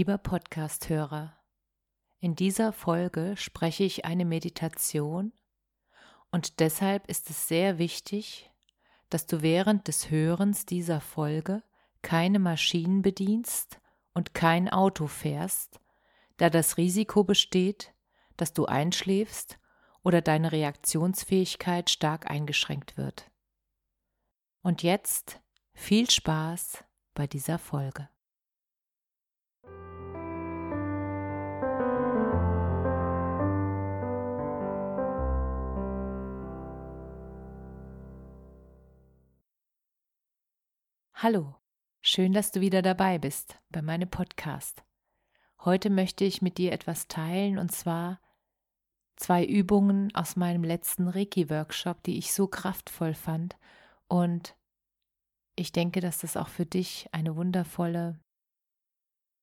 Lieber Podcasthörer, in dieser Folge spreche ich eine Meditation und deshalb ist es sehr wichtig, dass du während des Hörens dieser Folge keine Maschinen bedienst und kein Auto fährst, da das Risiko besteht, dass du einschläfst oder deine Reaktionsfähigkeit stark eingeschränkt wird. Und jetzt viel Spaß bei dieser Folge. Hallo, schön, dass du wieder dabei bist bei meinem Podcast. Heute möchte ich mit dir etwas teilen und zwar zwei Übungen aus meinem letzten Reiki-Workshop, die ich so kraftvoll fand und ich denke, dass das auch für dich eine wundervolle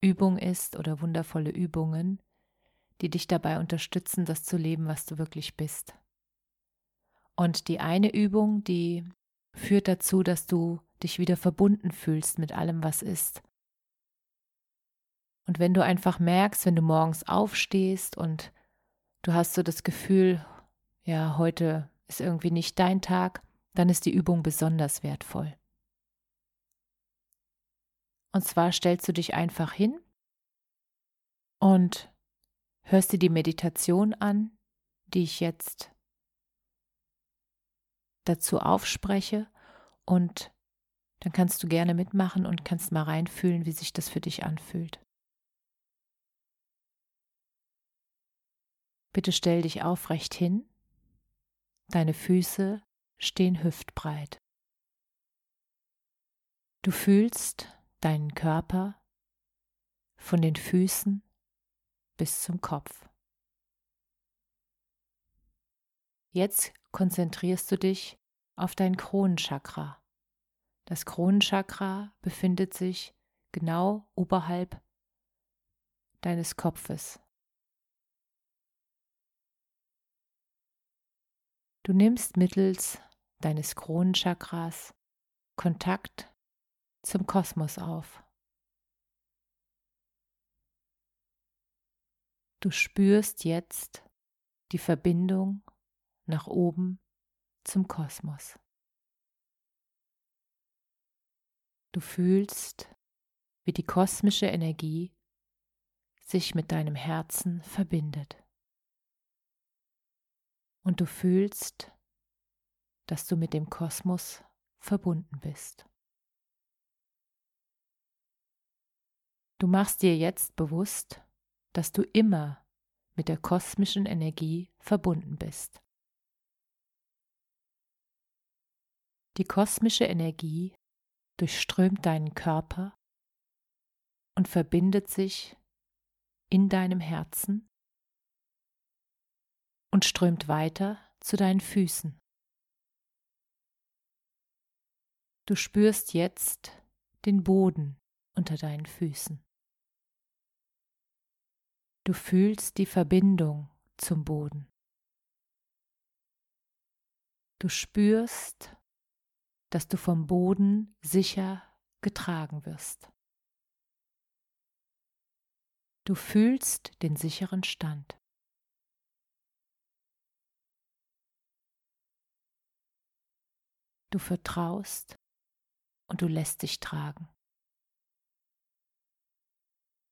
Übung ist oder wundervolle Übungen, die dich dabei unterstützen, das zu leben, was du wirklich bist. Und die eine Übung, die führt dazu, dass du dich wieder verbunden fühlst mit allem, was ist. Und wenn du einfach merkst, wenn du morgens aufstehst und du hast so das Gefühl, ja, heute ist irgendwie nicht dein Tag, dann ist die Übung besonders wertvoll. Und zwar stellst du dich einfach hin und hörst dir die Meditation an, die ich jetzt dazu aufspreche und dann kannst du gerne mitmachen und kannst mal reinfühlen, wie sich das für dich anfühlt. Bitte stell dich aufrecht hin. Deine Füße stehen hüftbreit. Du fühlst deinen Körper von den Füßen bis zum Kopf. Jetzt konzentrierst du dich auf dein Kronenchakra. Das Kronenchakra befindet sich genau oberhalb deines Kopfes. Du nimmst mittels deines Kronenchakras Kontakt zum Kosmos auf. Du spürst jetzt die Verbindung nach oben zum Kosmos. Du fühlst, wie die kosmische Energie sich mit deinem Herzen verbindet. Und du fühlst, dass du mit dem Kosmos verbunden bist. Du machst dir jetzt bewusst, dass du immer mit der kosmischen Energie verbunden bist. Die kosmische Energie durchströmt deinen Körper und verbindet sich in deinem Herzen und strömt weiter zu deinen Füßen. Du spürst jetzt den Boden unter deinen Füßen. Du fühlst die Verbindung zum Boden. Du spürst dass du vom Boden sicher getragen wirst. Du fühlst den sicheren Stand. Du vertraust und du lässt dich tragen.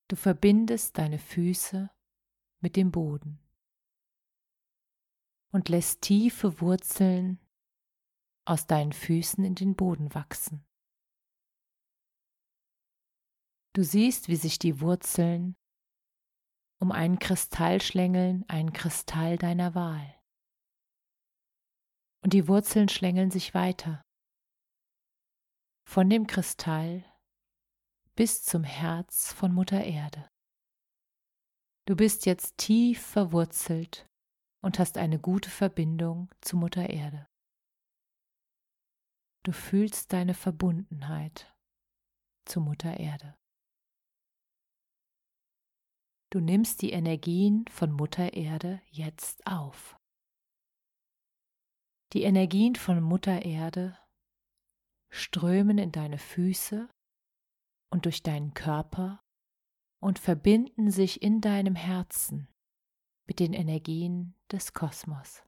Du verbindest deine Füße mit dem Boden und lässt tiefe Wurzeln aus deinen Füßen in den Boden wachsen. Du siehst, wie sich die Wurzeln um einen Kristall schlängeln, einen Kristall deiner Wahl. Und die Wurzeln schlängeln sich weiter. Von dem Kristall bis zum Herz von Mutter Erde. Du bist jetzt tief verwurzelt und hast eine gute Verbindung zu Mutter Erde. Du fühlst deine Verbundenheit zu Mutter Erde. Du nimmst die Energien von Mutter Erde jetzt auf. Die Energien von Mutter Erde strömen in deine Füße und durch deinen Körper und verbinden sich in deinem Herzen mit den Energien des Kosmos.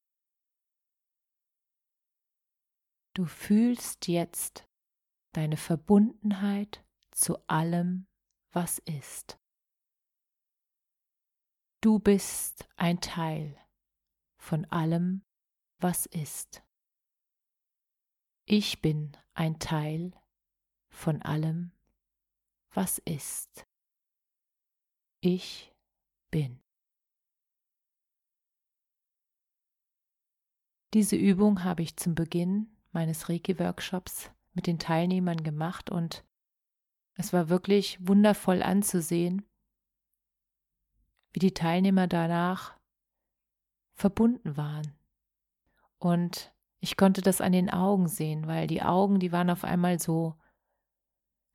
Du fühlst jetzt deine Verbundenheit zu allem, was ist. Du bist ein Teil von allem, was ist. Ich bin ein Teil von allem, was ist. Ich bin. Diese Übung habe ich zum Beginn meines Reiki-Workshops mit den Teilnehmern gemacht und es war wirklich wundervoll anzusehen, wie die Teilnehmer danach verbunden waren. Und ich konnte das an den Augen sehen, weil die Augen, die waren auf einmal so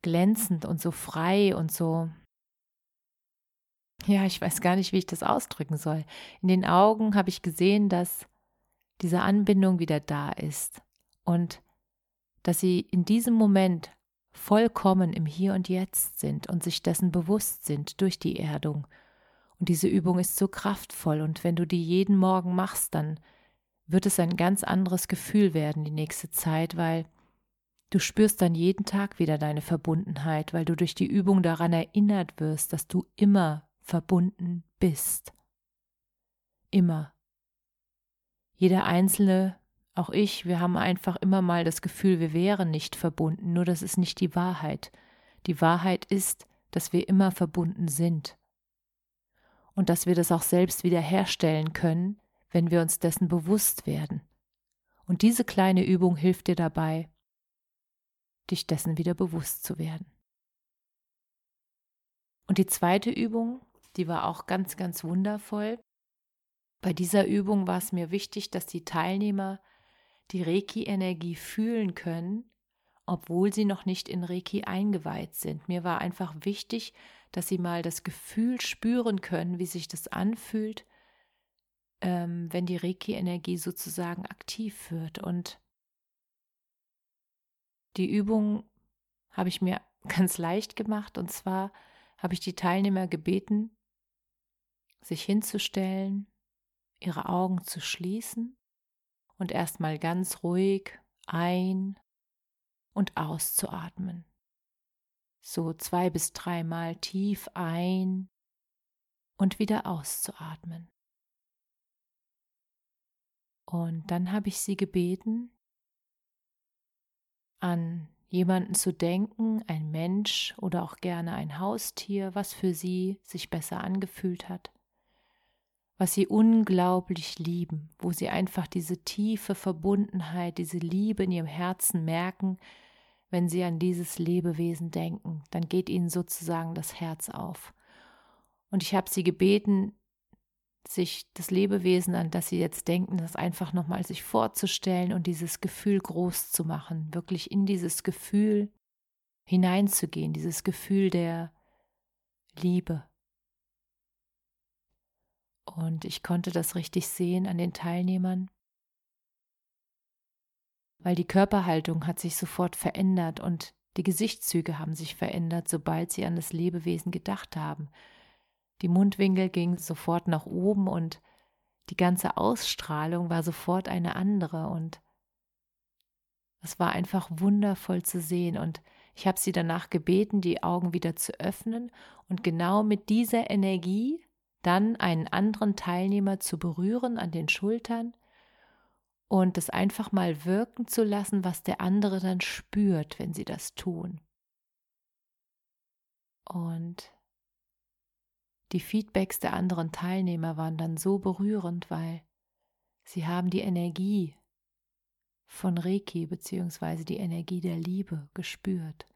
glänzend und so frei und so, ja, ich weiß gar nicht, wie ich das ausdrücken soll. In den Augen habe ich gesehen, dass diese Anbindung wieder da ist und dass sie in diesem Moment vollkommen im Hier und Jetzt sind und sich dessen bewusst sind durch die Erdung. Und diese Übung ist so kraftvoll und wenn du die jeden Morgen machst, dann wird es ein ganz anderes Gefühl werden die nächste Zeit, weil du spürst dann jeden Tag wieder deine Verbundenheit, weil du durch die Übung daran erinnert wirst, dass du immer verbunden bist. Immer. Jeder Einzelne, auch ich, wir haben einfach immer mal das Gefühl, wir wären nicht verbunden, nur das ist nicht die Wahrheit. Die Wahrheit ist, dass wir immer verbunden sind. Und dass wir das auch selbst wiederherstellen können, wenn wir uns dessen bewusst werden. Und diese kleine Übung hilft dir dabei, dich dessen wieder bewusst zu werden. Und die zweite Übung, die war auch ganz, ganz wundervoll. Bei dieser Übung war es mir wichtig, dass die Teilnehmer die Reiki-Energie fühlen können, obwohl sie noch nicht in Reiki eingeweiht sind. Mir war einfach wichtig, dass sie mal das Gefühl spüren können, wie sich das anfühlt, ähm, wenn die Reiki-Energie sozusagen aktiv wird. Und die Übung habe ich mir ganz leicht gemacht. Und zwar habe ich die Teilnehmer gebeten, sich hinzustellen, ihre Augen zu schließen und erstmal ganz ruhig ein- und auszuatmen. So zwei bis dreimal tief ein und wieder auszuatmen. Und dann habe ich sie gebeten, an jemanden zu denken, ein Mensch oder auch gerne ein Haustier, was für sie sich besser angefühlt hat, was sie unglaublich lieben, wo sie einfach diese tiefe Verbundenheit, diese Liebe in ihrem Herzen merken, wenn sie an dieses Lebewesen denken, dann geht ihnen sozusagen das Herz auf. Und ich habe sie gebeten, sich das Lebewesen, an das sie jetzt denken, das einfach nochmal sich vorzustellen und dieses Gefühl groß zu machen, wirklich in dieses Gefühl hineinzugehen, dieses Gefühl der Liebe. Und ich konnte das richtig sehen an den Teilnehmern, weil die Körperhaltung hat sich sofort verändert und die Gesichtszüge haben sich verändert, sobald sie an das Lebewesen gedacht haben. Die Mundwinkel gingen sofort nach oben und die ganze Ausstrahlung war sofort eine andere und es war einfach wundervoll zu sehen und ich habe sie danach gebeten, die Augen wieder zu öffnen und genau mit dieser Energie dann einen anderen Teilnehmer zu berühren an den Schultern und es einfach mal wirken zu lassen, was der andere dann spürt, wenn sie das tun. Und die Feedbacks der anderen Teilnehmer waren dann so berührend, weil sie haben die Energie von Reiki bzw. die Energie der Liebe gespürt.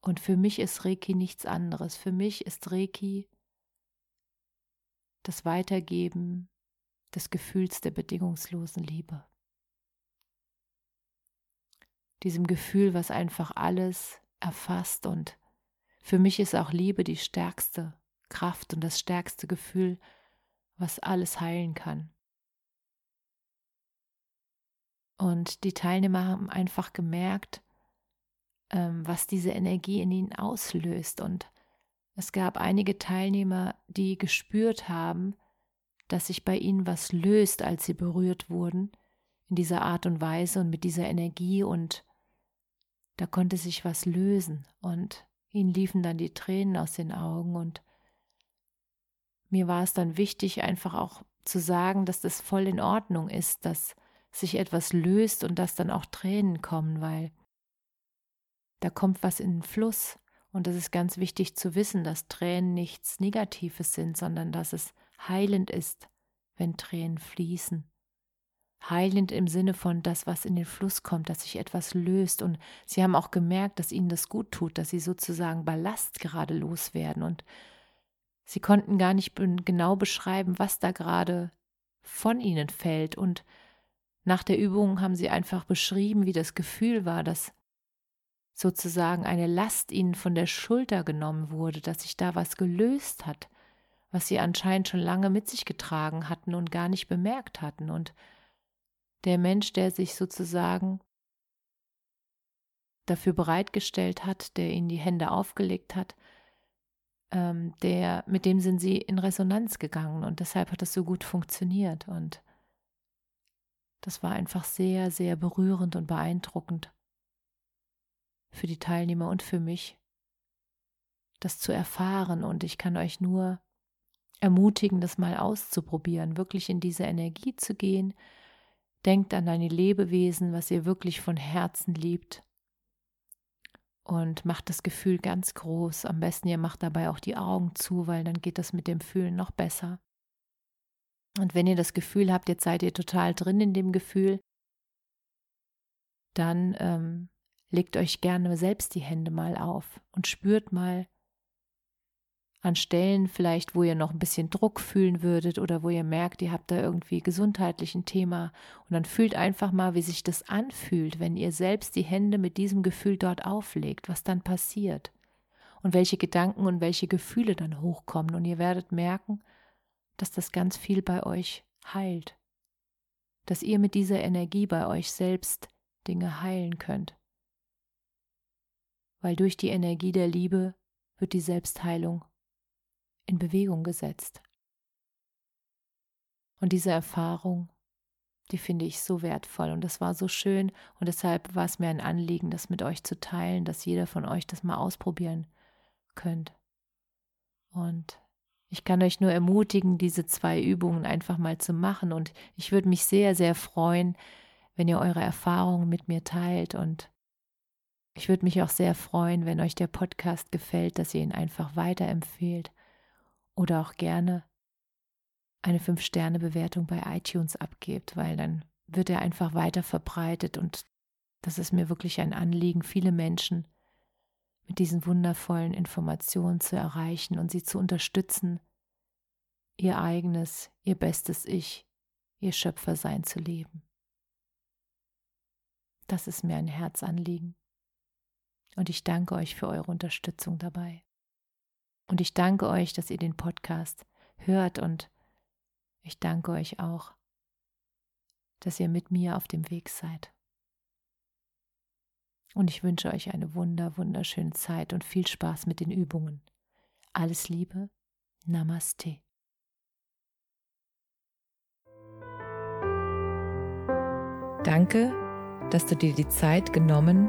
Und für mich ist Reiki nichts anderes. Für mich ist Reiki das Weitergeben des Gefühls der bedingungslosen Liebe. Diesem Gefühl, was einfach alles erfasst und für mich ist auch Liebe die stärkste Kraft und das stärkste Gefühl, was alles heilen kann. Und die Teilnehmer haben einfach gemerkt, ähm, was diese Energie in ihnen auslöst. Und es gab einige Teilnehmer, die gespürt haben, dass sich bei ihnen was löst, als sie berührt wurden, in dieser Art und Weise und mit dieser Energie. Und da konnte sich was lösen. Und ihnen liefen dann die Tränen aus den Augen. Und mir war es dann wichtig, einfach auch zu sagen, dass das voll in Ordnung ist, dass sich etwas löst und dass dann auch Tränen kommen, weil da kommt was in den Fluss. Und es ist ganz wichtig zu wissen, dass Tränen nichts Negatives sind, sondern dass es heilend ist, wenn Tränen fließen. Heilend im Sinne von das, was in den Fluss kommt, dass sich etwas löst. Und sie haben auch gemerkt, dass ihnen das gut tut, dass sie sozusagen Ballast gerade loswerden. Und sie konnten gar nicht genau beschreiben, was da gerade von ihnen fällt. Und nach der Übung haben sie einfach beschrieben, wie das Gefühl war, dass sozusagen eine Last ihnen von der Schulter genommen wurde, dass sich da was gelöst hat, was sie anscheinend schon lange mit sich getragen hatten und gar nicht bemerkt hatten. Und der Mensch, der sich sozusagen dafür bereitgestellt hat, der ihnen die Hände aufgelegt hat, ähm, der, mit dem sind sie in Resonanz gegangen und deshalb hat das so gut funktioniert. Und das war einfach sehr, sehr berührend und beeindruckend für die Teilnehmer und für mich, das zu erfahren. Und ich kann euch nur ermutigen, das mal auszuprobieren, wirklich in diese Energie zu gehen. Denkt an deine Lebewesen, was ihr wirklich von Herzen liebt. Und macht das Gefühl ganz groß. Am besten ihr macht dabei auch die Augen zu, weil dann geht das mit dem Fühlen noch besser. Und wenn ihr das Gefühl habt, jetzt seid ihr total drin in dem Gefühl, dann ähm, legt euch gerne selbst die Hände mal auf und spürt mal an Stellen vielleicht, wo ihr noch ein bisschen Druck fühlen würdet oder wo ihr merkt, ihr habt da irgendwie gesundheitlich ein Thema. Und dann fühlt einfach mal, wie sich das anfühlt, wenn ihr selbst die Hände mit diesem Gefühl dort auflegt, was dann passiert und welche Gedanken und welche Gefühle dann hochkommen. Und ihr werdet merken, dass das ganz viel bei euch heilt, dass ihr mit dieser Energie bei euch selbst Dinge heilen könnt. Weil durch die Energie der Liebe wird die Selbstheilung in Bewegung gesetzt. Und diese Erfahrung, die finde ich so wertvoll und das war so schön und deshalb war es mir ein Anliegen, das mit euch zu teilen, dass jeder von euch das mal ausprobieren könnt. Und ich kann euch nur ermutigen, diese zwei Übungen einfach mal zu machen und ich würde mich sehr, sehr freuen, wenn ihr eure Erfahrungen mit mir teilt und ich würde mich auch sehr freuen, wenn euch der Podcast gefällt, dass ihr ihn einfach weiterempfehlt oder auch gerne eine 5-Sterne-Bewertung bei iTunes abgebt, weil dann wird er einfach weiter verbreitet und das ist mir wirklich ein Anliegen, viele Menschen mit diesen wundervollen Informationen zu erreichen und sie zu unterstützen, ihr eigenes, ihr bestes Ich, ihr Schöpfersein zu leben. Das ist mir ein Herzanliegen. Und ich danke euch für eure Unterstützung dabei. Und ich danke euch, dass ihr den Podcast hört und ich danke euch auch, dass ihr mit mir auf dem Weg seid. Und ich wünsche euch eine wunder, wunderschöne Zeit und viel Spaß mit den Übungen. Alles Liebe, Namaste. Danke, dass du dir die Zeit genommen